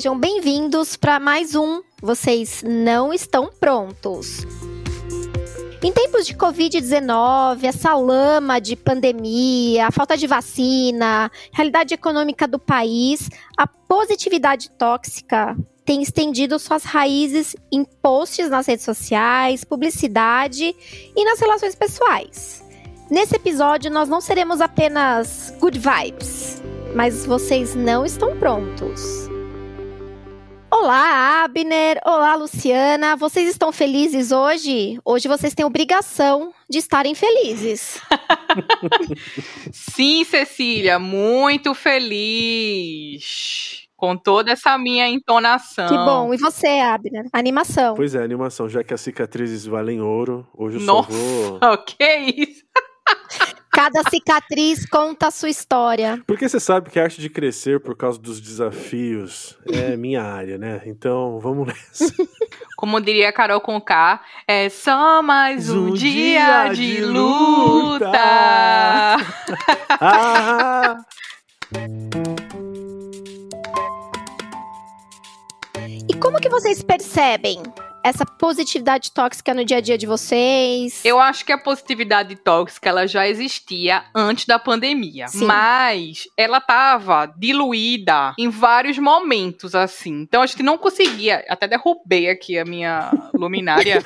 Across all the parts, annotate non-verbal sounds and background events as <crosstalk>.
Sejam bem-vindos para mais um Vocês Não Estão Prontos. Em tempos de Covid-19, essa lama de pandemia, a falta de vacina, realidade econômica do país, a positividade tóxica tem estendido suas raízes em posts nas redes sociais, publicidade e nas relações pessoais. Nesse episódio, nós não seremos apenas good vibes, mas vocês não estão prontos. Olá, Abner! Olá, Luciana! Vocês estão felizes hoje? Hoje vocês têm obrigação de estarem felizes. <laughs> Sim, Cecília, muito feliz. Com toda essa minha entonação. Que bom. E você, Abner? Animação. Pois é, animação. Já que as cicatrizes valem ouro, hoje eu Nossa, só vou. <laughs> que isso? <laughs> Cada cicatriz conta a sua história. Porque você sabe que a arte de crescer por causa dos desafios é minha área, né? Então vamos nessa. <laughs> Como diria a Carol Conká, é só mais um, dia, de luta. <laughs> Ah! E como que vocês percebem essa positividade tóxica no dia a dia de vocês? Eu acho que a positividade tóxica ela já existia antes da pandemia, Sim. mas ela estava diluída em vários momentos assim. Então a gente não conseguia, até derrubei aqui a minha <laughs> luminária,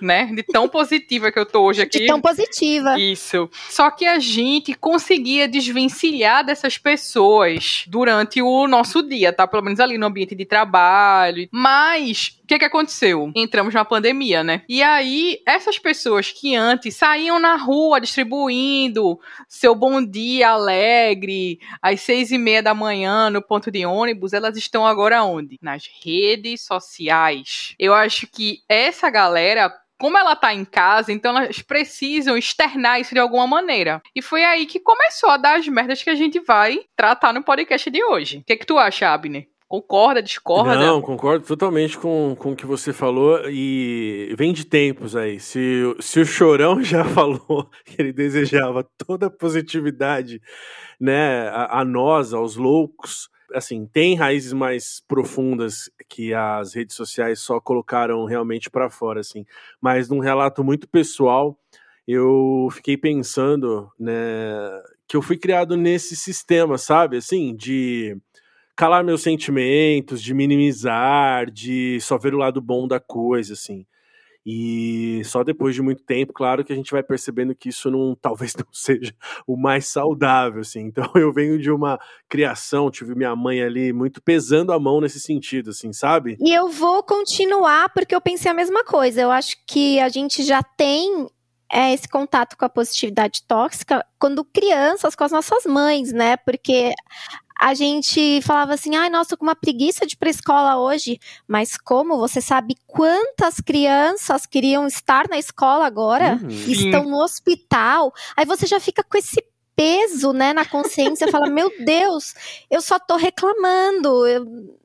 né, de tão positiva que eu tô hoje aqui. De tão positiva. Isso. Só que a gente conseguia desvencilhar dessas pessoas durante o nosso dia, tá? Pelo menos ali no ambiente de trabalho. Mas que que aconteceu? Entramos na pandemia, né? E aí, essas pessoas que antes saíam na rua distribuindo seu bom dia alegre às seis e meia da manhã no ponto de ônibus, elas estão agora onde? Nas redes sociais. Eu acho que essa galera como ela tá em casa, então elas precisam externar isso de alguma maneira. E foi aí que começou a dar as merdas que a gente vai tratar no podcast de hoje. O que, que tu acha, Abner? Concorda, discorda? Não, concordo totalmente com, com o que você falou e vem de tempos aí. Se, se o Chorão <laughs> já falou que ele desejava toda a positividade, né, a, a nós, aos loucos, assim, tem raízes mais profundas que as redes sociais só colocaram realmente para fora, assim. Mas num relato muito pessoal, eu fiquei pensando, né, que eu fui criado nesse sistema, sabe, assim, de calar meus sentimentos, de minimizar, de só ver o lado bom da coisa, assim. E só depois de muito tempo, claro que a gente vai percebendo que isso não <laughs> talvez não seja o mais saudável, assim. Então eu venho de uma criação, tive minha mãe ali muito pesando a mão nesse sentido, assim, sabe? E eu vou continuar porque eu pensei a mesma coisa. Eu acho que a gente já tem é, esse contato com a positividade tóxica quando crianças, com as nossas mães, né? Porque a gente falava assim, ai, nossa, tô com uma preguiça de ir pra escola hoje. Mas como? Você sabe quantas crianças queriam estar na escola agora? Uhum. Estão no hospital. Aí você já fica com esse peso, né, na consciência, fala, meu Deus, eu só tô reclamando. Eu,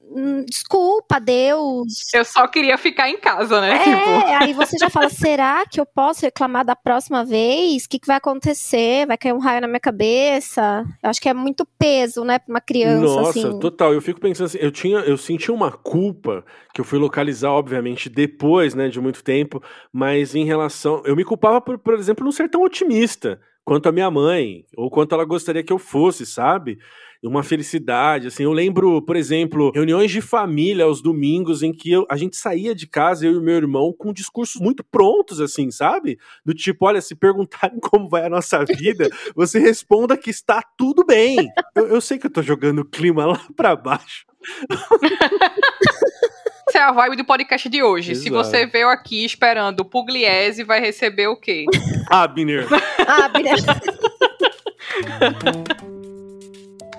hum, desculpa, Deus. Eu só queria ficar em casa, né? Tipo, É, aí você já fala, será que eu posso reclamar da próxima vez? O que, que vai acontecer? Vai cair um raio na minha cabeça? Eu acho que é muito peso, né, pra uma criança, Nossa, assim. total. Eu fico pensando assim, eu tinha, eu senti uma culpa que eu fui localizar, obviamente, depois, né, de muito tempo, mas em relação, eu me culpava por, por exemplo, não ser tão otimista quanto a minha mãe ou quanto ela gostaria que eu fosse, sabe? Uma felicidade, assim. Eu lembro, por exemplo, reuniões de família aos domingos em que eu- a gente saía de casa, eu e meu irmão, com discursos muito prontos, assim, sabe? Do tipo, olha, se perguntarem <laughs> como vai a nossa vida, você responda que está tudo bem. Eu, eu sei que eu tô jogando o clima lá pra baixo. <laughs> Essa é a vibe do podcast de hoje. Se Exato. você veio aqui esperando o Pugliese, vai receber o quê? Abner. <laughs> Ah, Bira-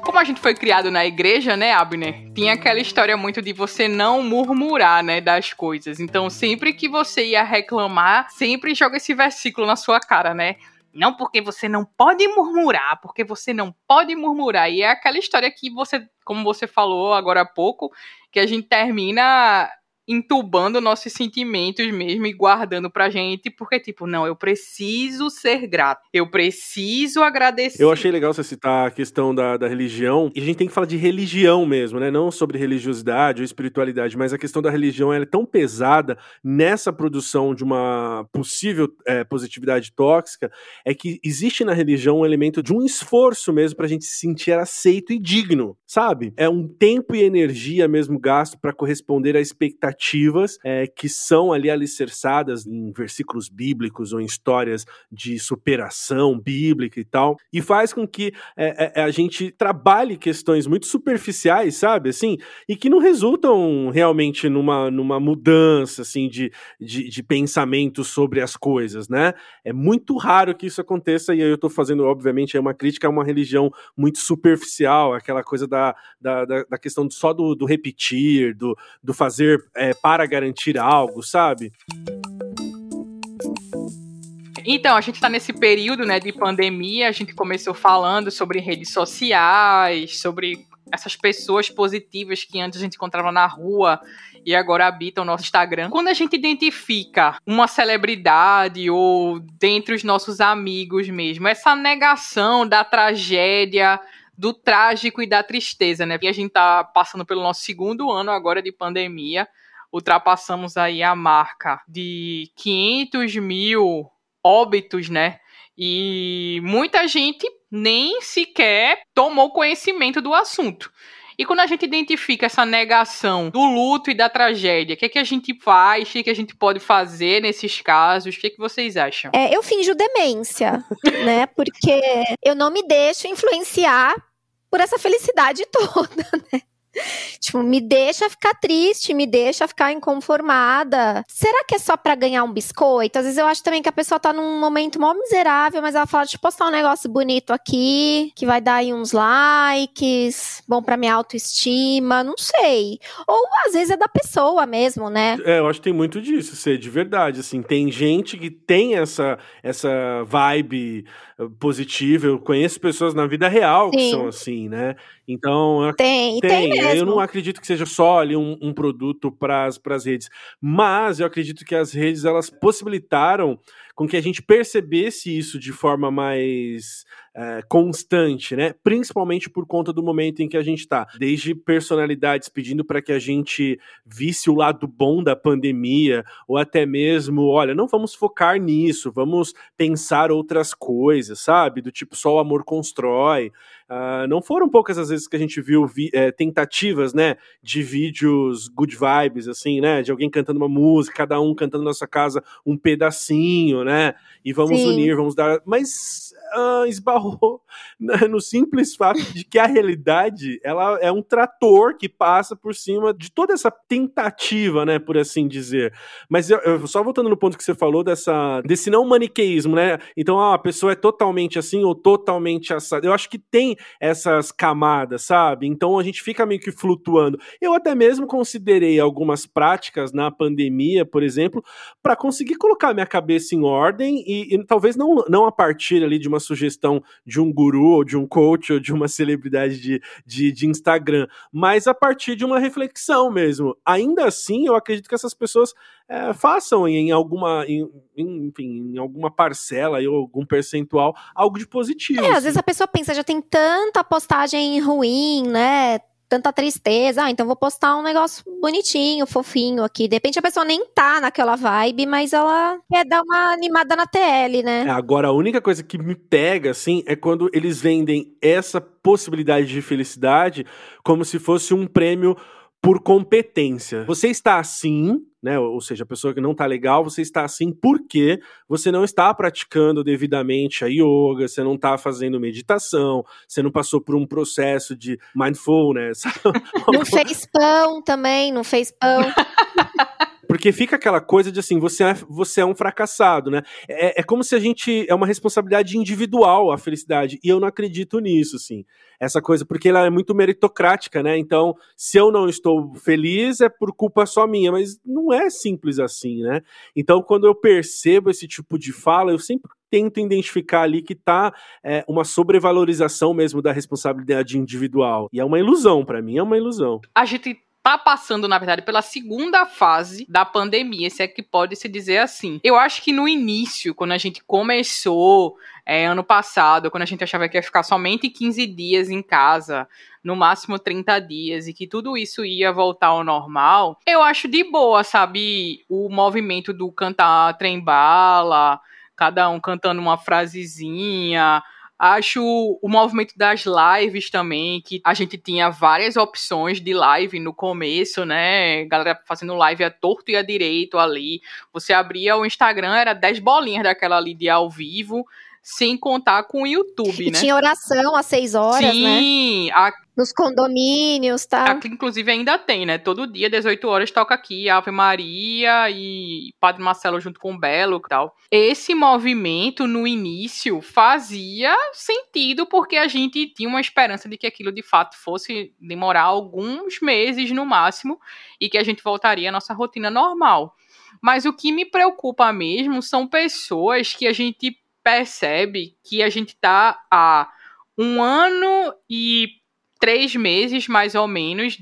Como a gente foi criado na igreja, né, Abner? Tinha aquela história muito de você não murmurar, né, das coisas. Então, sempre que você ia reclamar, sempre joga esse versículo na sua cara, né? Não porque você não pode murmurar, porque você não pode murmurar. E é aquela história que você, como você falou agora há pouco, que a gente termina entubando nossos sentimentos mesmo e guardando pra gente, porque, tipo, não, eu preciso ser grato, eu preciso agradecer. Eu achei legal você citar a questão da, da religião, e a gente tem que falar de religião mesmo, né? Não sobre religiosidade ou espiritualidade, mas a questão da religião ela é tão pesada nessa produção de uma possível é, positividade tóxica, é que existe na religião um elemento de um esforço mesmo pra gente se sentir aceito e digno, sabe? É um tempo e energia mesmo gasto para corresponder a expectativas narrativas é, que são ali alicerçadas em versículos bíblicos ou em histórias de superação bíblica e tal, e faz com que é, é, a gente trabalhe questões muito superficiais, sabe, assim, e que não resultam realmente numa, numa mudança, assim, de, de, de pensamento sobre as coisas, né? É muito raro que isso aconteça, e eu tô fazendo, obviamente, é uma crítica a uma religião muito superficial, aquela coisa da, da, da questão só do, do repetir, do, do fazer é, é, para garantir algo, sabe? Então, a gente está nesse período né, de pandemia, a gente começou falando sobre redes sociais, sobre essas pessoas positivas que antes a gente encontrava na rua e agora habitam o nosso Instagram. Quando a gente identifica uma celebridade ou dentre os nossos amigos mesmo, essa negação da tragédia, do trágico e da tristeza, né? E a gente tá passando pelo nosso segundo ano agora de pandemia ultrapassamos aí a marca de 500 mil óbitos, né? E muita gente nem sequer tomou conhecimento do assunto. E quando a gente identifica essa negação do luto e da tragédia, o que, é que a gente faz? O que, é que a gente pode fazer nesses casos? O que, é que vocês acham? É, eu finjo demência, <laughs> né? Porque eu não me deixo influenciar por essa felicidade <laughs> toda, né? Tipo, me deixa ficar triste, me deixa ficar inconformada. Será que é só para ganhar um biscoito? Às vezes eu acho também que a pessoa tá num momento mó miserável, mas ela fala, deixa eu postar um negócio bonito aqui, que vai dar aí uns likes, bom pra minha autoestima, não sei. Ou às vezes é da pessoa mesmo, né? É, eu acho que tem muito disso, ser de verdade, assim, tem gente que tem essa, essa vibe positiva, eu conheço pessoas na vida real Sim. que são assim, né? Então, tem, tem, tem Eu não acredito que seja só ali um, um produto para as redes, mas eu acredito que as redes elas possibilitaram com que a gente percebesse isso de forma mais é, constante, né? Principalmente por conta do momento em que a gente está. Desde personalidades pedindo para que a gente visse o lado bom da pandemia, ou até mesmo, olha, não vamos focar nisso, vamos pensar outras coisas, sabe? Do tipo, só o amor constrói. Uh, não foram poucas as vezes que a gente viu vi, é, tentativas, né, de vídeos good vibes, assim, né, de alguém cantando uma música, cada um cantando na sua casa um pedacinho, né, e vamos Sim. unir, vamos dar. Mas uh, esbarrou <laughs> no simples fato de que a realidade ela é um trator que passa por cima de toda essa tentativa, né, por assim dizer. Mas eu, eu, só voltando no ponto que você falou dessa desse não maniqueísmo, né? Então ah, a pessoa é totalmente assim ou totalmente assada. Eu acho que tem essas camadas, sabe? Então a gente fica meio que flutuando. Eu até mesmo considerei algumas práticas na pandemia, por exemplo, para conseguir colocar minha cabeça em ordem e, e talvez não, não a partir ali de uma sugestão de um guru ou de um coach ou de uma <laughs> celebridade de, de, de Instagram, mas a partir de uma reflexão mesmo. Ainda assim, eu acredito que essas pessoas é, façam em alguma, em, enfim, em alguma parcela ou algum percentual algo de positivo. É, às vezes a pessoa pensa, já tem tanta postagem ruim, né? Tanta tristeza, ah, então vou postar um negócio bonitinho, fofinho aqui. De repente a pessoa nem tá naquela vibe, mas ela quer dar uma animada na TL, né? É, agora, a única coisa que me pega, assim, é quando eles vendem essa possibilidade de felicidade como se fosse um prêmio por competência. Você está assim, né? Ou seja, a pessoa que não está legal, você está assim porque você não está praticando devidamente a yoga, você não está fazendo meditação, você não passou por um processo de mindfulness. <laughs> Não fez pão também, não fez pão. <laughs> Porque fica aquela coisa de assim, você é, você é um fracassado, né? É, é como se a gente. É uma responsabilidade individual a felicidade. E eu não acredito nisso, assim. Essa coisa, porque ela é muito meritocrática, né? Então, se eu não estou feliz, é por culpa só minha. Mas não é simples assim, né? Então, quando eu percebo esse tipo de fala, eu sempre tento identificar ali que tá é, uma sobrevalorização mesmo da responsabilidade individual. E é uma ilusão, para mim, é uma ilusão. A gente tá passando, na verdade, pela segunda fase da pandemia, se é que pode se dizer assim. Eu acho que no início, quando a gente começou é, ano passado, quando a gente achava que ia ficar somente 15 dias em casa, no máximo 30 dias, e que tudo isso ia voltar ao normal, eu acho de boa, sabe? O movimento do cantar trem-bala, cada um cantando uma frasezinha Acho o movimento das lives também, que a gente tinha várias opções de live no começo, né? Galera fazendo live a torto e a direito ali. Você abria o Instagram, era 10 bolinhas daquela ali de ao vivo sem contar com o YouTube, e né? Tinha oração às seis horas, Sim, né? Sim, nos condomínios, tá? Aqui, inclusive, ainda tem, né? Todo dia, 18 horas, toca aqui Ave Maria e Padre Marcelo junto com o Belo e tal. Esse movimento, no início, fazia sentido porque a gente tinha uma esperança de que aquilo, de fato, fosse demorar alguns meses no máximo e que a gente voltaria à nossa rotina normal. Mas o que me preocupa mesmo são pessoas que a gente percebe que a gente está há um ano e três meses, mais ou menos,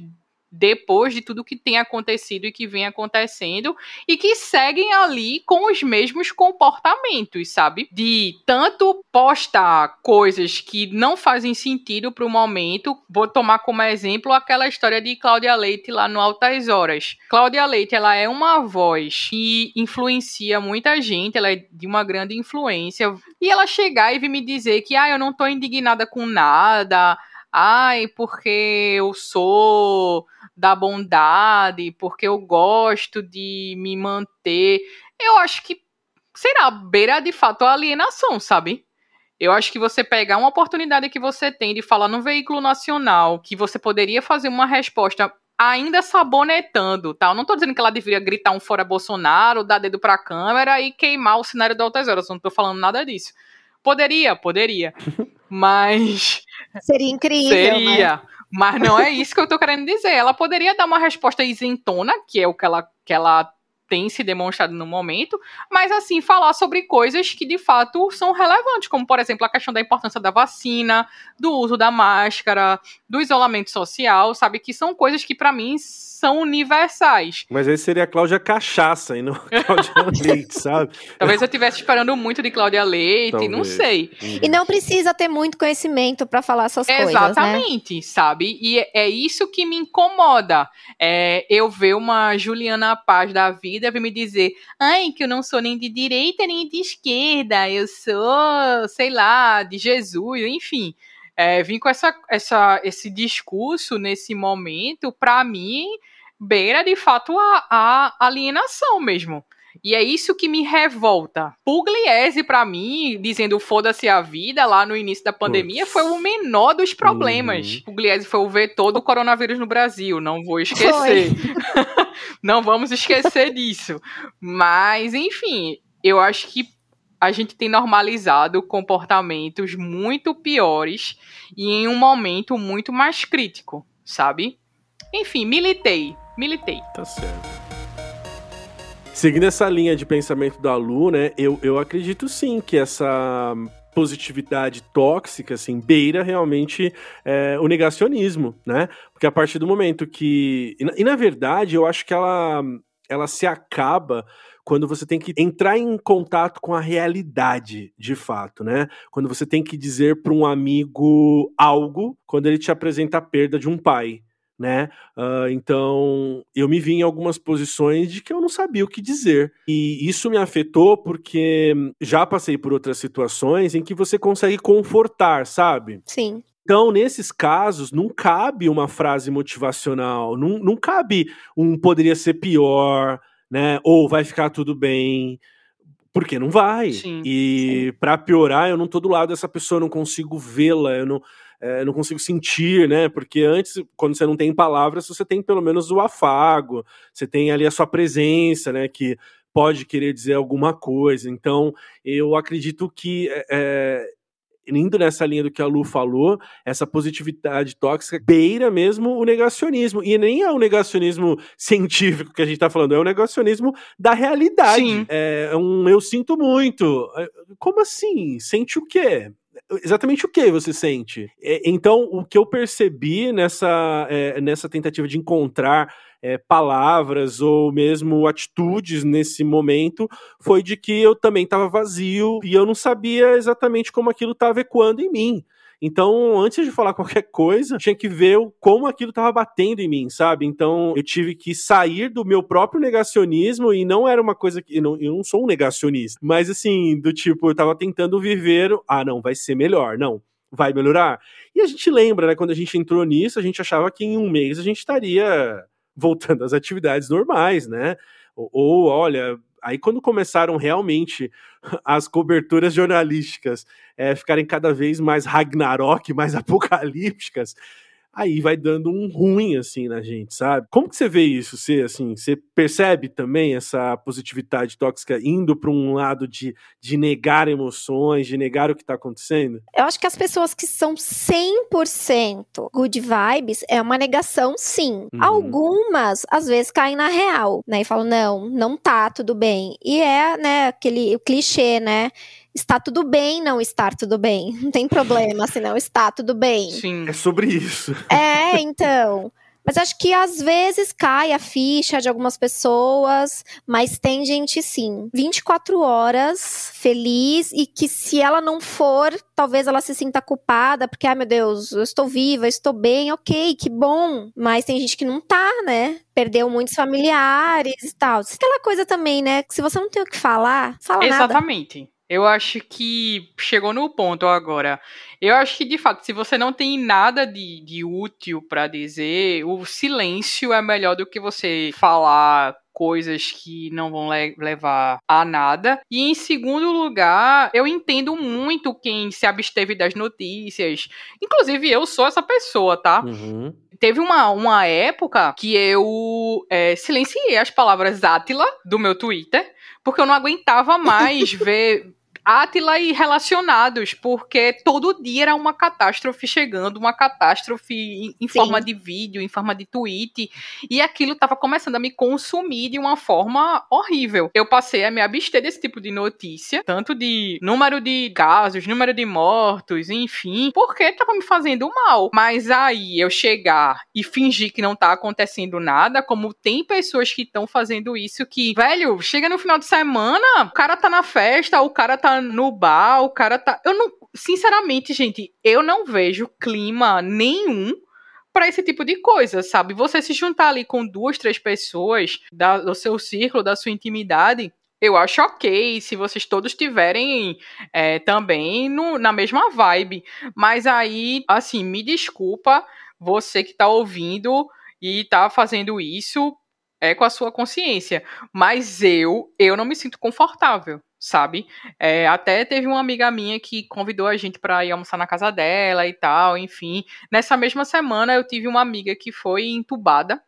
depois de tudo que tem acontecido e que vem acontecendo e que seguem ali com os mesmos comportamentos, sabe? De tanto postar coisas que não fazem sentido para o momento. Vou tomar como exemplo aquela história de Cláudia Leite lá no Altas Horas. Cláudia Leite, ela é uma voz que influencia muita gente, ela é de uma grande influência. E ela chegar e vir me dizer que, ah, eu não tô indignada com nada, ai, porque eu sou da bondade, porque eu gosto de me manter. Eu acho que, será, beira de fato a alienação, sabe? Eu acho que você pegar uma oportunidade que você tem de falar no veículo nacional, que você poderia fazer uma resposta ainda sabonetando, tá? Eu não tô dizendo que ela deveria gritar um fora Bolsonaro, dar dedo pra câmera e queimar o cenário da Altas Horas, eu não tô falando nada disso. Poderia, poderia. <laughs> Mas. Seria incrível. Seria. Né? Mas não é isso que eu tô querendo dizer. Ela poderia dar uma resposta isentona, que é o que ela, que ela tem se demonstrado no momento, mas assim, falar sobre coisas que de fato são relevantes, como por exemplo a questão da importância da vacina, do uso da máscara, do isolamento social, sabe? Que são coisas que para mim são universais. Mas aí seria a Cláudia Cachaça e não a <laughs> Cláudia Leite, sabe? Talvez eu estivesse esperando muito de Cláudia Leite, Talvez. não sei. Uhum. E não precisa ter muito conhecimento para falar essas Exatamente, coisas, né? Exatamente, sabe? E é, é isso que me incomoda. É, eu ver uma Juliana Paz da vida vir me dizer, ai, que eu não sou nem de direita nem de esquerda, eu sou, sei lá, de Jesus, enfim é, vir com essa, essa, esse discurso nesse momento, para mim, beira de fato a, a alienação mesmo. E é isso que me revolta. Pugliese, para mim, dizendo foda-se a vida lá no início da pandemia, Puts. foi o menor dos problemas. Uhum. Pugliese foi o vetor do coronavírus no Brasil, não vou esquecer. <laughs> não vamos esquecer <laughs> disso. Mas, enfim, eu acho que a gente tem normalizado comportamentos muito piores e em um momento muito mais crítico, sabe? Enfim, militei, militei. Tá certo. Seguindo essa linha de pensamento da Lu, né, eu, eu acredito sim que essa positividade tóxica, assim, beira realmente é, o negacionismo, né? Porque a partir do momento que. E, e na verdade, eu acho que ela, ela se acaba quando você tem que entrar em contato com a realidade, de fato, né? Quando você tem que dizer para um amigo algo quando ele te apresenta a perda de um pai, né? Uh, então eu me vi em algumas posições de que eu não sabia o que dizer. E isso me afetou porque já passei por outras situações em que você consegue confortar, sabe? Sim. Então, nesses casos, não cabe uma frase motivacional, não, não cabe um poderia ser pior, né? Ou vai ficar tudo bem. Porque não vai. Sim, e para piorar, eu não tô do lado dessa pessoa, eu não consigo vê-la, eu não, é, não consigo sentir, né? Porque antes, quando você não tem palavras, você tem pelo menos o afago, você tem ali a sua presença, né? Que pode querer dizer alguma coisa. Então, eu acredito que é, indo nessa linha do que a Lu falou, essa positividade tóxica beira mesmo o negacionismo. E nem é o negacionismo científico que a gente tá falando, é o negacionismo da realidade. Sim. É um eu sinto muito. É, como assim? Sente o quê? Exatamente o que você sente. É, então, o que eu percebi nessa, é, nessa tentativa de encontrar é, palavras ou mesmo atitudes nesse momento foi de que eu também estava vazio e eu não sabia exatamente como aquilo estava ecoando em mim. Então, antes de falar <laughs> qualquer coisa, tinha que ver como aquilo estava batendo em mim, sabe? Então, eu tive que sair do meu próprio negacionismo e não era uma coisa que. Eu não, eu não sou um negacionista, mas assim, do tipo, eu estava tentando viver. Ah, não, vai ser melhor. Não, vai melhorar. E a gente lembra, né? Quando a gente entrou nisso, a gente achava que em um mês a gente estaria voltando às atividades normais, né? Ou, ou olha, Aí, quando começaram realmente <laughs> as coberturas jornalísticas é, ficarem cada vez mais Ragnarok, mais <laughs> apocalípticas, aí vai dando um ruim, assim, na gente, sabe? Como que você vê isso? Você, assim, você percebe também essa positividade tóxica indo para um lado de, de negar emoções, de negar o que está acontecendo? Eu acho que as pessoas que são 100% good vibes é uma negação, sim. Uhum. Algumas, às vezes, caem na real, né? E falam, não, não tá tudo bem. E é, né, aquele clichê, né? Está tudo bem não estar tudo bem. <laughs> Não tem problema se não está tudo bem. Sim. É sobre isso. É, <laughs> então. Mas acho que às vezes cai a ficha de algumas pessoas, mas tem gente sim, 24 horas feliz e que se ela não for, talvez ela se sinta culpada, porque, ai ah, meu Deus, eu estou viva, eu estou bem, ok, que bom. Mas tem gente que não tá, né? Perdeu muitos familiares e tal. Aquela coisa também, né? Que se você não tem o que falar, fala Exatamente. nada. Exatamente. Eu acho que chegou no ponto agora. Eu acho que, de fato, se você não tem nada de, de útil para dizer, o silêncio é melhor do que você falar coisas que não vão le levar a nada. E em segundo lugar, eu entendo muito quem se absteve das notícias. Inclusive, eu sou essa pessoa, tá? Uhum. Teve uma, uma época que eu é, silenciei as palavras Átila do meu Twitter porque eu não aguentava mais <laughs> ver Átila e relacionados, porque todo dia era uma catástrofe chegando, uma catástrofe em, em forma de vídeo, em forma de tweet, e aquilo estava começando a me consumir de uma forma horrível. Eu passei a me abster desse tipo de notícia, tanto de número de casos, número de mortos, enfim, porque estava me fazendo mal. Mas aí eu chegar e fingir que não tá acontecendo nada, como tem pessoas que estão fazendo isso que, velho, chega no final de semana, o cara tá na festa, o cara tá no bar, o cara tá. Eu não. Sinceramente, gente, eu não vejo clima nenhum para esse tipo de coisa, sabe? Você se juntar ali com duas, três pessoas da, do seu círculo, da sua intimidade, eu acho ok se vocês todos tiverem é, também no, na mesma vibe. Mas aí, assim, me desculpa, você que tá ouvindo e tá fazendo isso é com a sua consciência. Mas eu, eu não me sinto confortável sabe? É, até teve uma amiga minha que convidou a gente para ir almoçar na casa dela e tal, enfim. Nessa mesma semana eu tive uma amiga que foi entubada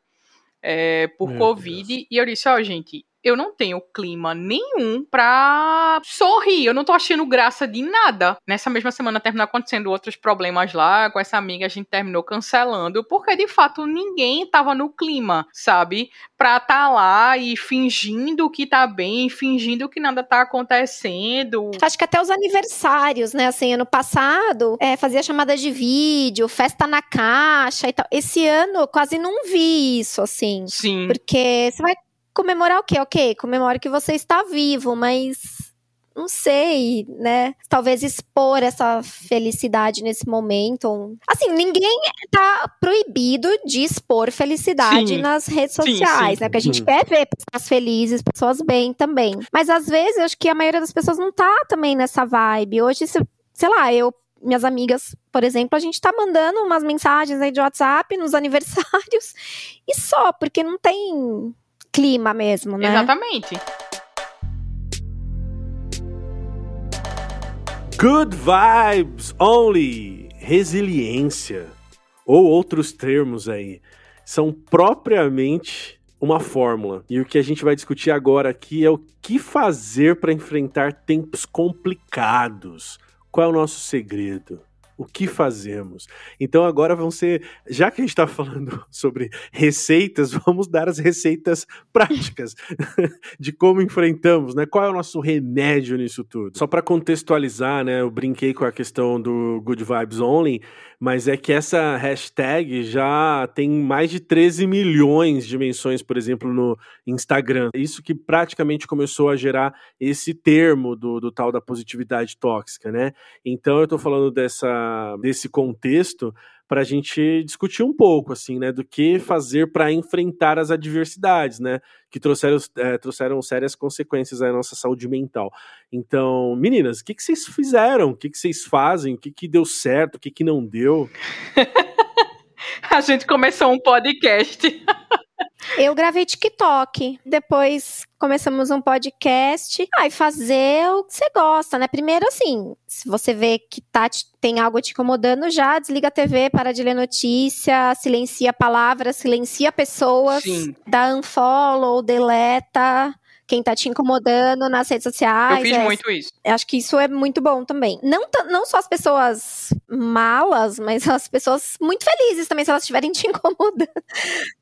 é, por Meu Covid Deus. e eu disse, ó, oh, gente, eu não tenho clima nenhum pra sorrir. Eu não tô achando graça de nada. Nessa mesma semana terminou acontecendo outros problemas lá. Com essa amiga a gente terminou cancelando. Porque de fato ninguém tava no clima, sabe? Pra tá lá e fingindo que tá bem, fingindo que nada tá acontecendo. Acho que até os aniversários, né? Assim, ano passado, é, fazia chamada de vídeo, festa na caixa e tal. Esse ano eu quase não vi isso, assim. Sim. Porque você vai comemorar o quê? Ok, comemora que você está vivo, mas não sei, né? Talvez expor essa felicidade nesse momento. Assim, ninguém tá proibido de expor felicidade sim. nas redes sociais, sim, sim. né? Porque a gente uhum. quer ver pessoas felizes, pessoas bem também. Mas às vezes eu acho que a maioria das pessoas não tá também nessa vibe. Hoje, sei lá, eu minhas amigas, por exemplo, a gente tá mandando umas mensagens aí de WhatsApp nos <laughs> aniversários e só, porque não tem clima mesmo, né? Exatamente. Good vibes only. Resiliência. Ou outros termos aí. São propriamente uma fórmula. E o que a gente vai discutir agora aqui é o que fazer para enfrentar tempos complicados. Qual é o nosso segredo? O que fazemos. Então agora vão ser, já que a gente está falando <laughs> sobre receitas, vamos dar as receitas práticas <laughs> de como enfrentamos, né? Qual é o nosso remédio nisso tudo? Só para contextualizar, né? Eu brinquei com a questão do Good Vibes Only, mas é que essa hashtag já tem mais de 13 milhões de menções, por exemplo, no Instagram. Isso que praticamente começou a gerar esse termo do, do tal da positividade tóxica, né? Então eu estou falando desse contexto para a gente discutir um pouco, assim, né, do que fazer para enfrentar as adversidades, né, que trouxeram, é, trouxeram sérias consequências à nossa saúde mental. Então, meninas, o que, que vocês fizeram? O que, que vocês fazem? O que, que deu certo? O que, que não deu? <laughs> a gente começou um podcast. <laughs> Eu gravei TikTok, depois começamos um podcast. Aí ah, fazer o que você gosta, né? Primeiro, assim, se você vê que tá, tem algo te incomodando, já desliga a TV, para de ler notícia, silencia palavras, silencia pessoas, Sim. dá unfollow, deleta quem tá te incomodando nas redes sociais. Eu fiz é, muito isso. Acho que isso é muito bom também. Não, não só as pessoas malas, mas as pessoas muito felizes também, se elas estiverem te <laughs> incomodando.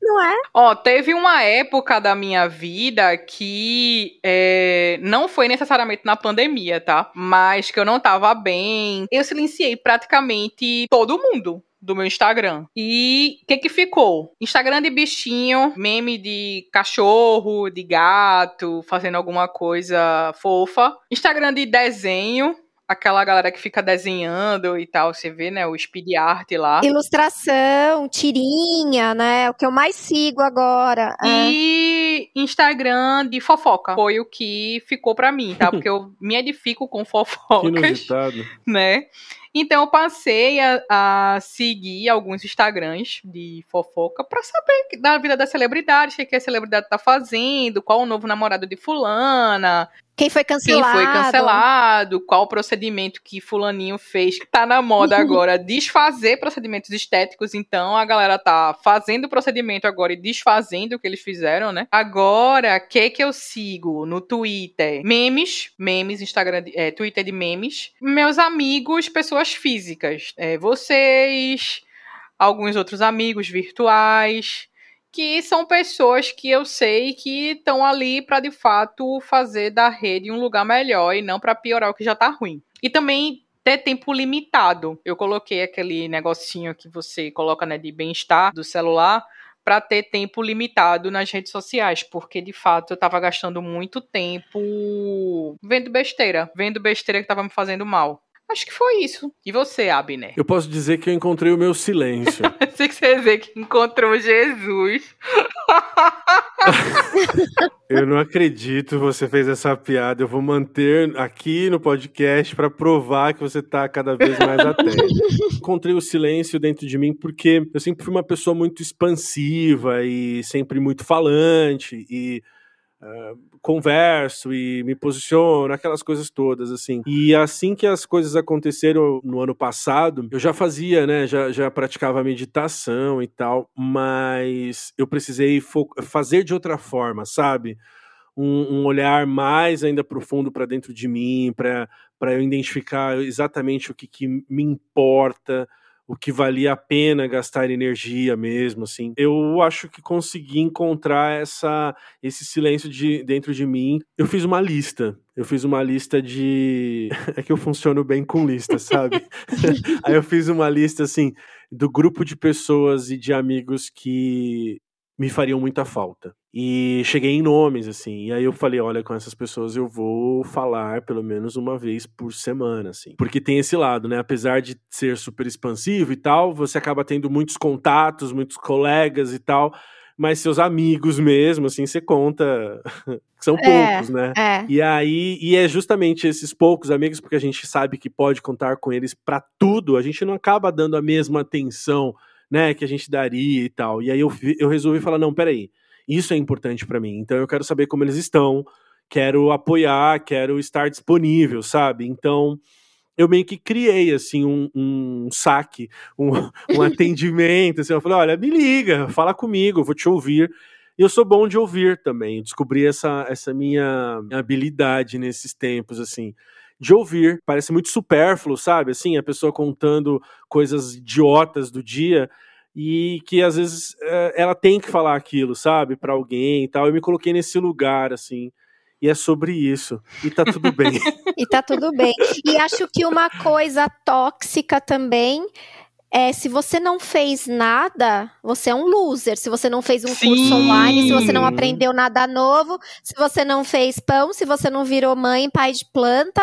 Não é? Ó, teve uma época da minha vida que é, não foi necessariamente na pandemia, tá? Mas que eu não tava bem. Eu silenciei praticamente todo mundo do meu Instagram. E o que que ficou? Instagram de bichinho, meme de cachorro, de gato, fazendo alguma coisa fofa. Instagram de desenho, aquela galera que fica desenhando e tal, você vê, né, o speed art lá. Ilustração, tirinha, né, o que eu mais sigo agora. É. E é. Instagram de fofoca, foi o que ficou para mim, tá, porque eu <laughs> me edifico com fofocas, que né, então eu passei a, a, seguir alguns Instagrams de fofoca para saber da vida da celebridade, o que a celebridade tá fazendo, qual o novo namorado de fulana, quem foi cancelado? Quem foi cancelado? Qual procedimento que fulaninho fez? Que tá na moda <laughs> agora desfazer procedimentos estéticos, então a galera tá fazendo o procedimento agora e desfazendo o que eles fizeram, né? Agora, o que que eu sigo no Twitter? Memes, memes, Instagram, é, Twitter de memes. Meus amigos, pessoas físicas. É, vocês, alguns outros amigos virtuais que são pessoas que eu sei que estão ali para de fato fazer da rede um lugar melhor e não para piorar o que já está ruim. E também ter tempo limitado. Eu coloquei aquele negocinho que você coloca né, de bem-estar do celular para ter tempo limitado nas redes sociais, porque de fato eu estava gastando muito tempo vendo besteira, vendo besteira que estava me fazendo mal. Acho que foi isso. E você, Abner? Eu posso dizer que eu encontrei o meu silêncio. <laughs> Sei que você ia dizer que encontrou Jesus. <laughs> eu não acredito você fez essa piada. Eu vou manter aqui no podcast para provar que você tá cada vez mais <laughs> atento. Encontrei o silêncio dentro de mim porque eu sempre fui uma pessoa muito expansiva e sempre muito falante e Uh, converso e me posiciono, aquelas coisas todas, assim. E assim que as coisas aconteceram no ano passado, eu já fazia, né, já, já praticava meditação e tal, mas eu precisei fazer de outra forma, sabe? Um, um olhar mais ainda profundo para dentro de mim, para eu identificar exatamente o que, que me importa, o que valia a pena gastar energia mesmo, assim. Eu acho que consegui encontrar essa esse silêncio de dentro de mim. Eu fiz uma lista. Eu fiz uma lista de <laughs> é que eu funciono bem com listas, sabe? <laughs> Aí eu fiz uma lista assim do grupo de pessoas e de amigos que me fariam muita falta. E cheguei em nomes, assim. E aí eu falei: olha, com essas pessoas eu vou falar pelo menos uma vez por semana, assim. Porque tem esse lado, né? Apesar de ser super expansivo e tal, você acaba tendo muitos contatos, muitos colegas e tal. Mas seus amigos mesmo, assim, você conta. <laughs> são é, poucos, né? É. E aí, e é justamente esses poucos amigos, porque a gente sabe que pode contar com eles para tudo, a gente não acaba dando a mesma atenção né, que a gente daria e tal. E aí eu, eu resolvi falar, não, peraí, isso é importante para mim. Então eu quero saber como eles estão, quero apoiar, quero estar disponível, sabe? Então eu meio que criei assim um, um saque, um, <laughs> um atendimento. Assim, eu falei, olha, me liga, fala comigo, eu vou te ouvir. E eu sou bom de ouvir também. Descobri essa, essa minha habilidade nesses tempos, assim de ouvir. Parece muito supérfluo, sabe? Assim, a pessoa contando coisas idiotas do dia e que às vezes é, ela tem que falar aquilo, sabe, para alguém e tal. Eu me coloquei nesse lugar, assim. E é sobre isso. E tá tudo bem. <laughs> e tá tudo bem. E acho que uma coisa tóxica também é, se você não fez nada, você é um loser. Se você não fez um Sim. curso online, se você não aprendeu nada novo, se você não fez pão, se você não virou mãe, pai de planta,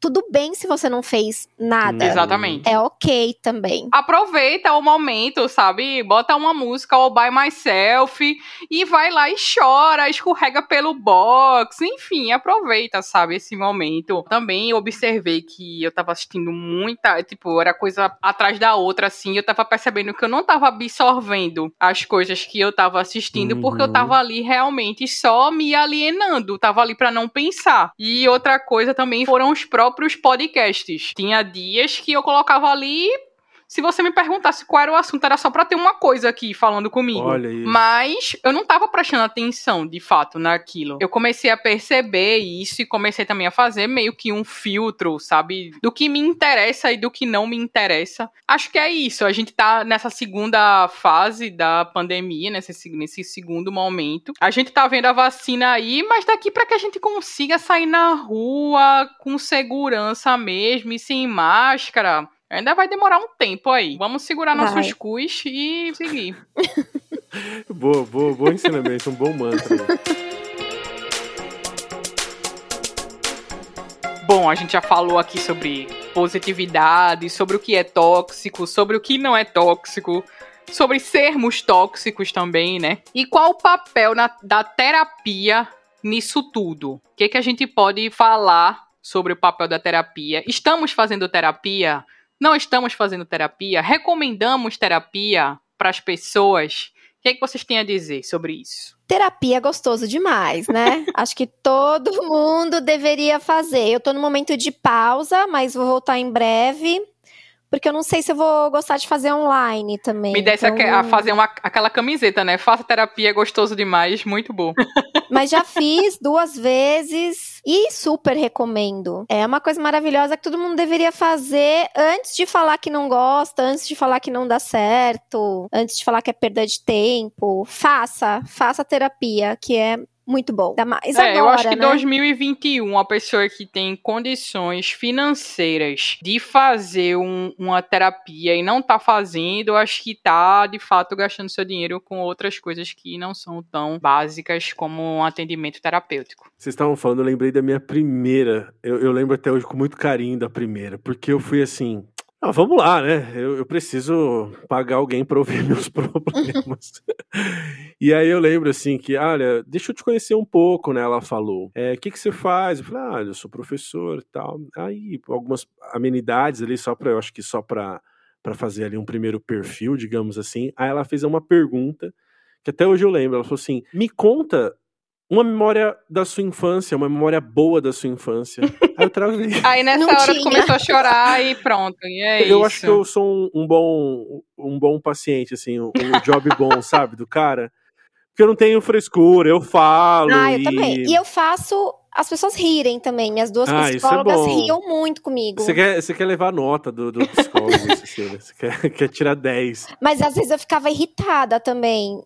tudo bem se você não fez nada. Exatamente. É ok também. Aproveita o momento, sabe? Bota uma música All By Myself e vai lá e chora, escorrega pelo box. Enfim, aproveita, sabe, esse momento. Também observei que eu tava assistindo muita, tipo, era coisa atrás da outra, assim. Eu tava percebendo que eu não tava absorvendo as coisas que eu tava assistindo, uhum. porque eu tava ali realmente só me alienando. Tava ali para não pensar. E outra coisa também foram os próprios próprios podcasts. Tinha dias que eu colocava ali se você me perguntasse qual era o assunto, era só para ter uma coisa aqui falando comigo. Olha isso. Mas eu não tava prestando atenção, de fato, naquilo. Eu comecei a perceber isso e comecei também a fazer meio que um filtro, sabe? Do que me interessa e do que não me interessa. Acho que é isso. A gente tá nessa segunda fase da pandemia, nesse, nesse segundo momento. A gente tá vendo a vacina aí, mas daqui para que a gente consiga sair na rua com segurança mesmo e sem máscara Ainda vai demorar um tempo aí. Vamos segurar vai. nossos cus e seguir. <laughs> boa, boa, bom ensinamento, um bom mantra. Bom, a gente já falou aqui sobre positividade, sobre o que é tóxico, sobre o que não é tóxico, sobre sermos tóxicos também, né? E qual o papel na, da terapia nisso tudo? O que, que a gente pode falar sobre o papel da terapia? Estamos fazendo terapia? Não estamos fazendo terapia, recomendamos terapia para as pessoas. O que, é que vocês têm a dizer sobre isso? Terapia é gostoso demais, né? <laughs> Acho que todo mundo deveria fazer. Eu tô no momento de pausa, mas vou voltar em breve porque eu não sei se eu vou gostar de fazer online também. Me desse então... a fazer uma, aquela camiseta, né? Faça terapia, é gostoso demais, muito bom. <laughs> Mas já fiz duas vezes e super recomendo. É uma coisa maravilhosa que todo mundo deveria fazer antes de falar que não gosta, antes de falar que não dá certo, antes de falar que é perda de tempo. Faça, faça terapia, que é muito bom. Ainda mais é, agora, eu acho que né? 2021, a pessoa que tem condições financeiras de fazer um, uma terapia e não tá fazendo, eu acho que tá, de fato, gastando seu dinheiro com outras coisas que não são tão básicas como um atendimento terapêutico. Vocês estavam falando, eu lembrei da minha primeira. Eu, eu lembro até hoje com muito carinho da primeira, porque eu fui assim, ah, vamos lá, né? Eu, eu preciso pagar alguém para ouvir <laughs> meus problemas. <laughs> e aí eu lembro assim que, olha, deixa eu te conhecer um pouco, né? Ela falou. É, o que, que você faz? Eu falei, ah, eu sou professor e tal. Aí, algumas amenidades ali, só para, eu acho que só para para fazer ali um primeiro perfil, digamos assim. Aí ela fez uma pergunta que até hoje eu lembro. Ela falou assim: me conta uma memória da sua infância, uma memória boa da sua infância. Aí eu travei. Aí nessa Não hora tinha. começou a chorar e pronto. E é eu isso. acho que eu sou um, um, bom um bom paciente, assim, um, um job bom, <laughs> sabe, do cara. Porque eu não tenho frescura, eu falo. Ah, eu e... também. E eu faço as pessoas rirem também. Minhas duas ah, é psicólogas é riam muito comigo. Você quer, você quer levar nota do, do psicólogo, <laughs> Cecília? Você quer, quer tirar 10. Mas às vezes eu ficava irritada também.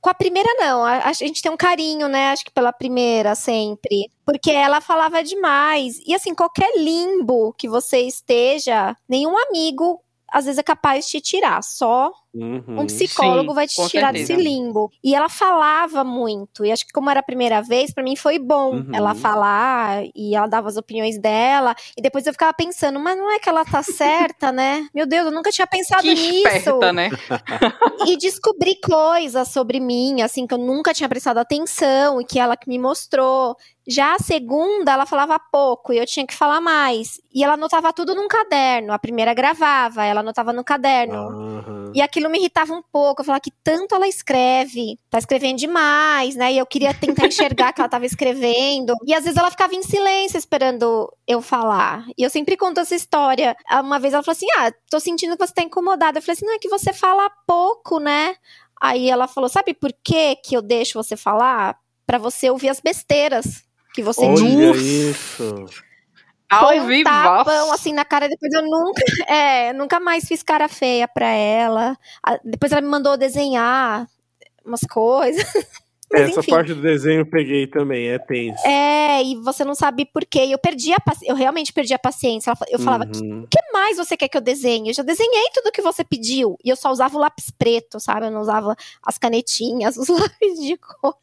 Com a primeira, não. A, a, gente tem um carinho, né? Acho que pela primeira, sempre. Porque ela falava demais. E assim, qualquer limbo que você esteja, nenhum amigo às vezes é capaz de te tirar. Só Uhum, um psicólogo sim, vai te tirar certeza. desse limbo. E ela falava muito. E acho que, como era a primeira vez, para mim foi bom uhum. ela falar e ela dava as opiniões dela. E depois eu ficava pensando, mas não é que ela tá <laughs> certa, né? Meu Deus, eu nunca tinha pensado que nisso. Esperta, né? <laughs> e descobri coisas sobre mim, assim, que eu nunca tinha prestado atenção e que ela que me mostrou. Já a segunda, ela falava pouco e eu tinha que falar mais. E ela anotava tudo num caderno. A primeira gravava, ela anotava no caderno. Uhum. E aquilo me irritava um pouco. Eu falava que tanto ela escreve, tá escrevendo demais, né? E eu queria tentar enxergar que ela tava escrevendo. E às vezes ela ficava em silêncio esperando eu falar. E eu sempre conto essa história. Uma vez ela falou assim: Ah, tô sentindo que você tá incomodada. Eu falei assim: Não, é que você fala pouco, né? Aí ela falou: Sabe por que que eu deixo você falar? Para você ouvir as besteiras que você Olha diz. isso. Ao um tapão assim na cara, depois eu nunca, <laughs> é, nunca mais fiz cara feia pra ela. Depois ela me mandou desenhar umas coisas. <laughs> Mas, Essa enfim. parte do desenho eu peguei também, é tenso. É, e você não sabe por quê. Eu perdi a eu realmente perdi a paciência. Eu falava, o uhum. que, que, mais você quer que eu desenhe? Eu já desenhei tudo que você pediu. E eu só usava o lápis preto, sabe? Eu não usava as canetinhas, <laughs> os lápis de cor.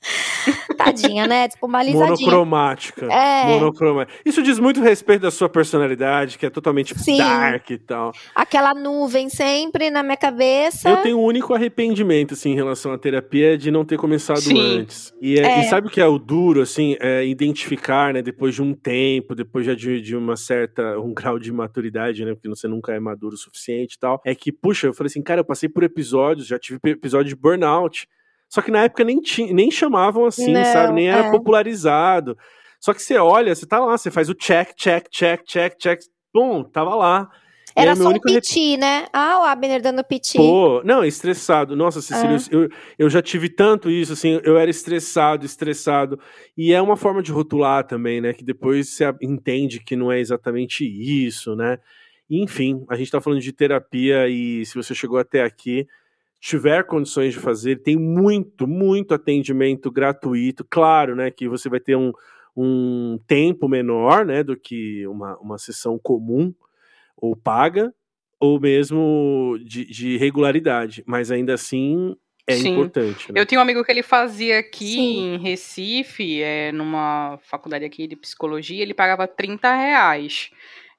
Tadinha, né? Tipo, Monocromática. É. Monocromática. Isso diz muito respeito da sua personalidade, que é totalmente Sim. dark e tal. Aquela nuvem sempre na minha cabeça. Eu tenho um único arrependimento, assim, em relação à terapia, de não ter começado Sim. antes antes. E, é, é. e, sabe o que é o duro, assim, é identificar, né, depois de um tempo, depois já de, de, uma certa, um grau de maturidade, né, porque você nunca é maduro o suficiente e tal, é que, puxa, eu falei assim, cara, eu passei por episódios, já tive episódio de burnout, só que na época nem, tinha, nem chamavam assim, Não, sabe, nem era é. popularizado. Só que você olha, você tá lá, você faz o check, check, check, check, check, bom, tava lá. Era só um piti, né? Ah, o Abner dando piti. Pô, não, estressado. Nossa, Cecília, é. eu, eu já tive tanto isso, assim, eu era estressado, estressado. E é uma forma de rotular também, né? Que depois você entende que não é exatamente isso, né? Enfim, a gente tá falando de terapia e se você chegou até aqui, tiver condições de fazer, tem muito, muito atendimento gratuito. Claro, né, que você vai ter um, um tempo menor, né, do que uma, uma sessão comum, ou paga, ou mesmo de, de regularidade, mas ainda assim é Sim. importante. Né? Eu tinha um amigo que ele fazia aqui Sim. em Recife, é, numa faculdade aqui de psicologia, ele pagava 30 reais.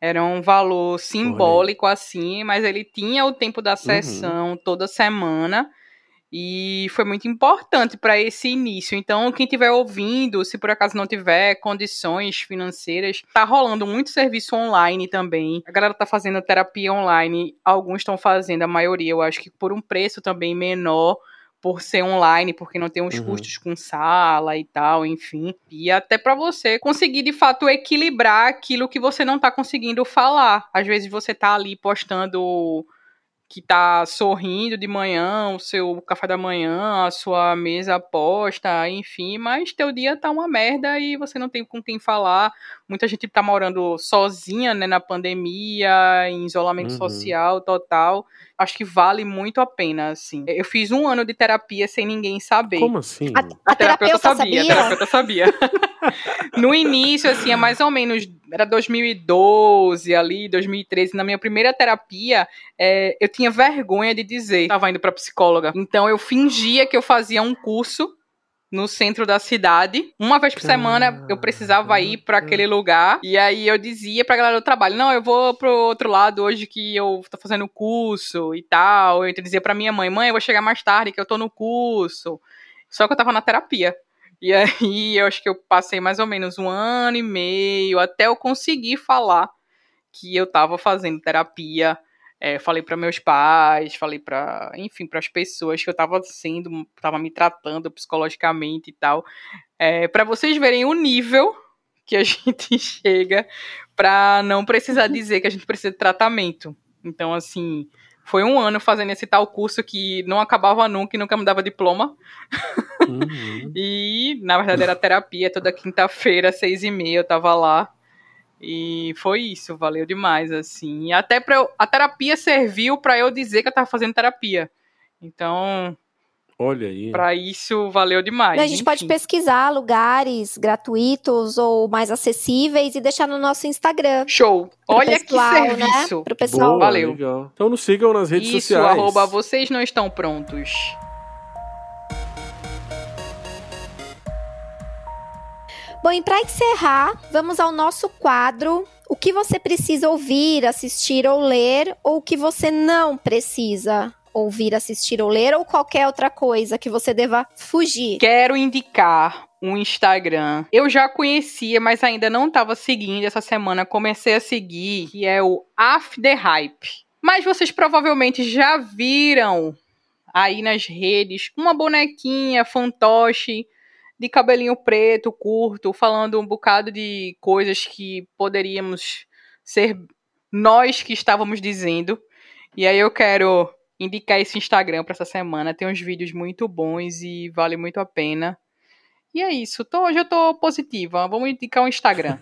Era um valor simbólico assim, mas ele tinha o tempo da uhum. sessão uhum. toda semana e foi muito importante para esse início. Então, quem estiver ouvindo, se por acaso não tiver condições financeiras, tá rolando muito serviço online também. A galera tá fazendo terapia online, alguns estão fazendo, a maioria, eu acho que por um preço também menor por ser online, porque não tem os uhum. custos com sala e tal, enfim. E até para você conseguir de fato equilibrar aquilo que você não tá conseguindo falar. Às vezes você tá ali postando que tá sorrindo de manhã, o seu café da manhã, a sua mesa posta, enfim, mas teu dia tá uma merda e você não tem com quem falar. Muita gente tá morando sozinha, né, na pandemia, em isolamento uhum. social total. Acho que vale muito a pena, assim. Eu fiz um ano de terapia sem ninguém saber. Como assim? A, a, a terapeuta, terapeuta, sabia. sabia. A terapeuta sabia. <laughs> no início, assim, é mais ou menos, era 2012 ali, 2013, na minha primeira terapia, é, eu tinha vergonha de dizer, tava indo pra psicóloga. Então eu fingia que eu fazia um curso no centro da cidade. Uma vez por semana eu precisava ir para aquele lugar. E aí eu dizia pra galera do trabalho: Não, eu vou pro outro lado hoje que eu tô fazendo curso e tal. Eu dizia pra minha mãe: Mãe, eu vou chegar mais tarde que eu tô no curso. Só que eu tava na terapia. E aí eu acho que eu passei mais ou menos um ano e meio até eu conseguir falar que eu estava fazendo terapia. É, falei para meus pais, falei para, enfim, para as pessoas que eu estava sendo, estava me tratando psicologicamente e tal, é, para vocês verem o nível que a <laughs> gente chega para não precisar dizer que a gente precisa de tratamento. Então, assim, foi um ano fazendo esse tal curso que não acabava nunca e nunca me dava diploma. Uhum. <laughs> e, na verdade, era terapia toda quinta-feira, seis e meia, eu tava lá. E foi isso, valeu demais, assim. E até pra eu, a terapia serviu para eu dizer que eu tava fazendo terapia. Então, Olha aí. Para isso valeu demais. A gente enfim. pode pesquisar lugares gratuitos ou mais acessíveis e deixar no nosso Instagram. Show. Olha pessoal, que né? serviço. Né? Pro pessoal. Boa, valeu. Legal. Então nos sigam nas redes isso, sociais. Isso, arroba vocês não estão prontos. Bom, e para encerrar, vamos ao nosso quadro o que você precisa ouvir, assistir ou ler, ou o que você não precisa ouvir, assistir ou ler, ou qualquer outra coisa que você deva fugir? Quero indicar um Instagram. Eu já conhecia, mas ainda não estava seguindo. Essa semana comecei a seguir, que é o After Hype. Mas vocês provavelmente já viram aí nas redes uma bonequinha fantoche de cabelinho preto, curto, falando um bocado de coisas que poderíamos ser nós que estávamos dizendo. E aí eu quero indicar esse Instagram para essa semana. Tem uns vídeos muito bons e vale muito a pena. E é isso. Tô, hoje eu tô positiva. Vamos indicar o um Instagram.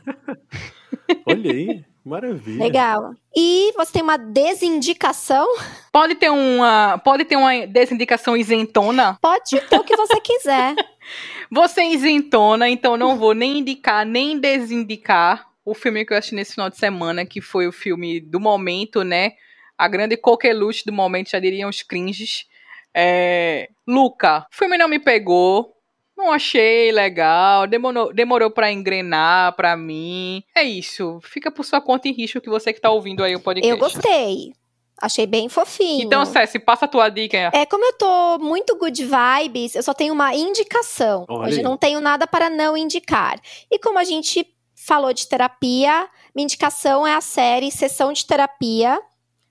<laughs> Olha aí. Maravilha. Legal. E você tem uma desindicação? Pode ter uma, pode ter uma desindicação isentona? Pode ter o que você quiser. <laughs> você é isentona, então não vou nem indicar, nem desindicar o filme que eu assisti nesse final de semana, que foi o filme do momento, né? A grande coqueluche do momento, já diriam os cringes. É... Luca, o filme não me pegou, não achei legal, demorou, demorou para engrenar para mim. É isso. Fica por sua conta e risco que você que tá ouvindo aí o podcast. Eu gostei. Achei bem fofinho. Então, Cessi, passa a tua dica. É, como eu tô muito good vibes, eu só tenho uma indicação. Olha Hoje não tenho nada para não indicar. E como a gente falou de terapia, minha indicação é a série Sessão de Terapia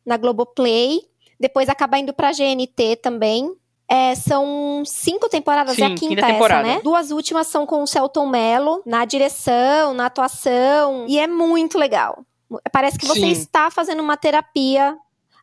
na Globoplay. Depois acaba indo pra GNT também. É, são cinco temporadas, Sim, é a quinta, quinta essa, né? Duas últimas são com o Celton Mello, na direção, na atuação, e é muito legal. Parece que você Sim. está fazendo uma terapia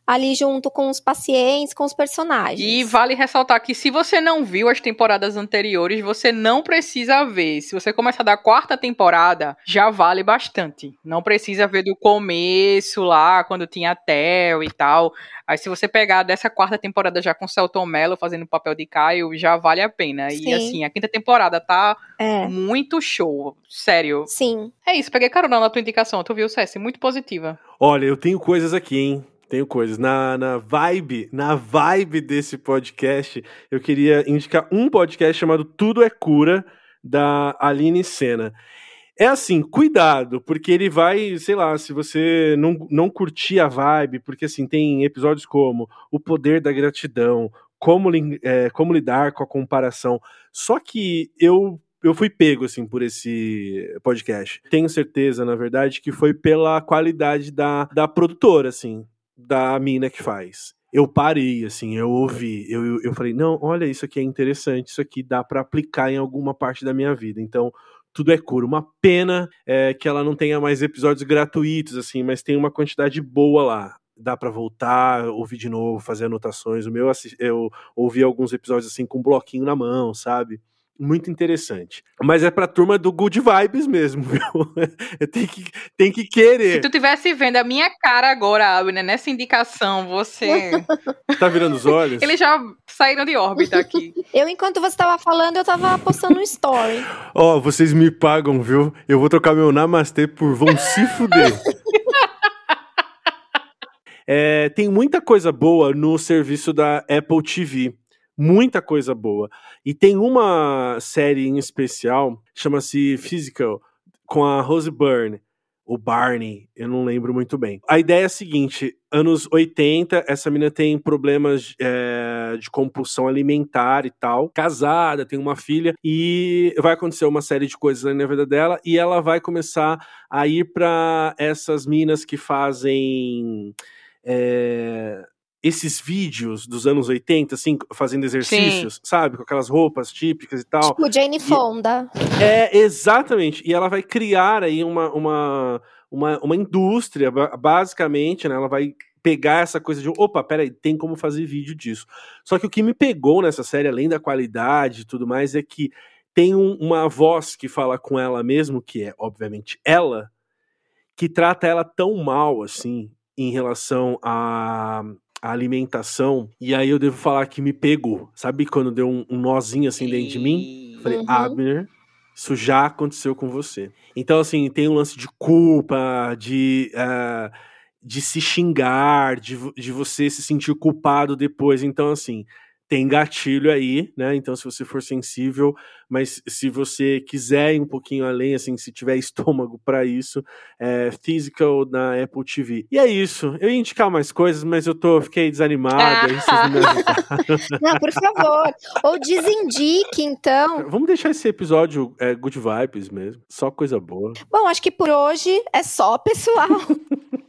ali junto com os pacientes, com os personagens. E vale ressaltar que se você não viu as temporadas anteriores, você não precisa ver. Se você começar da quarta temporada, já vale bastante. Não precisa ver do começo lá, quando tinha a Tel e tal. Aí se você pegar dessa quarta temporada já com o Celton Mello fazendo o papel de Caio, já vale a pena. Sim. E assim, a quinta temporada tá é. muito show. Sério. Sim. É isso, peguei carona na tua indicação. Tu viu, Cessi? Muito positiva. Olha, eu tenho coisas aqui, hein? Tenho coisas. Na, na vibe, na vibe desse podcast, eu queria indicar um podcast chamado Tudo é Cura, da Aline Sena. É assim, cuidado, porque ele vai, sei lá, se você não, não curtir a vibe, porque assim, tem episódios como O Poder da Gratidão, como, é, como lidar com a comparação. Só que eu eu fui pego assim por esse podcast. Tenho certeza, na verdade, que foi pela qualidade da, da produtora, assim da mina que faz. Eu parei, assim, eu ouvi, eu, eu falei, não, olha, isso aqui é interessante, isso aqui dá para aplicar em alguma parte da minha vida. Então, tudo é cura. Uma pena é, que ela não tenha mais episódios gratuitos, assim, mas tem uma quantidade boa lá. Dá para voltar, ouvir de novo, fazer anotações. O meu, eu ouvi alguns episódios assim com um bloquinho na mão, sabe? Muito interessante. Mas é pra turma do Good Vibes mesmo, <laughs> viu? tem, que, tem que querer. Se tu tivesse vendo a minha cara agora, Abner, nessa indicação, você. <laughs> tá virando os olhos? Eles já saíram de órbita aqui. <laughs> eu, enquanto você tava falando, eu tava postando um story. Ó, oh, vocês me pagam, viu? Eu vou trocar meu namastê por vão se fuder. É, tem muita coisa boa no serviço da Apple TV muita coisa boa. E tem uma série em especial, chama-se Physical, com a Rose Byrne. O Barney, eu não lembro muito bem. A ideia é a seguinte: anos 80, essa menina tem problemas é, de compulsão alimentar e tal. Casada, tem uma filha, e vai acontecer uma série de coisas na vida dela, e ela vai começar a ir para essas minas que fazem. É, esses vídeos dos anos 80, assim, fazendo exercícios, Sim. sabe? Com aquelas roupas típicas e tal. Tipo Jane Fonda. E, é, exatamente. E ela vai criar aí uma, uma, uma, uma indústria, basicamente, né? Ela vai pegar essa coisa de, opa, peraí, tem como fazer vídeo disso. Só que o que me pegou nessa série, além da qualidade e tudo mais, é que tem um, uma voz que fala com ela mesmo, que é, obviamente, ela, que trata ela tão mal, assim, em relação a a alimentação, e aí eu devo falar que me pegou. Sabe quando deu um, um nozinho assim dentro de mim? Falei, uhum. Abner, isso já aconteceu com você. Então, assim, tem um lance de culpa, de. Uh, de se xingar, de, de você se sentir culpado depois. Então, assim, tem gatilho aí, né? Então, se você for sensível, mas se você quiser ir um pouquinho além, assim, se tiver <laughs> estômago para isso, é Physical na Apple TV. E é isso. Eu ia indicar mais coisas, mas eu tô, fiquei desanimado. Ah. não, <laughs> não, por favor. Ou desindique, então. Vamos deixar esse episódio é, good vibes mesmo. Só coisa boa. Bom, acho que por hoje é só, pessoal.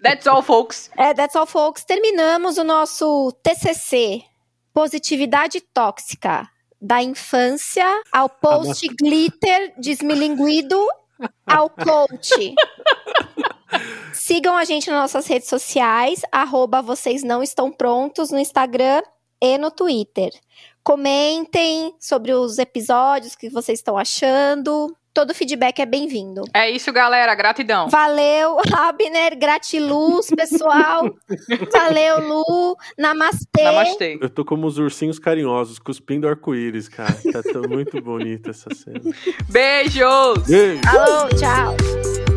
That's all, folks. É, that's all, folks. Terminamos o nosso TCC positividade tóxica da infância ao post glitter desmilinguido ao coach. Sigam a gente nas nossas redes sociais, arroba vocês não estão prontos no Instagram e no Twitter. Comentem sobre os episódios que vocês estão achando. Todo feedback é bem-vindo. É isso, galera. Gratidão. Valeu, <laughs> Abner. Gratiluz, pessoal. Valeu, Lu. Namastê. Namastê. Eu tô como os ursinhos carinhosos, cuspindo arco-íris, cara. Tá tão muito bonita essa cena. Beijos! Beijo! Alô, tchau.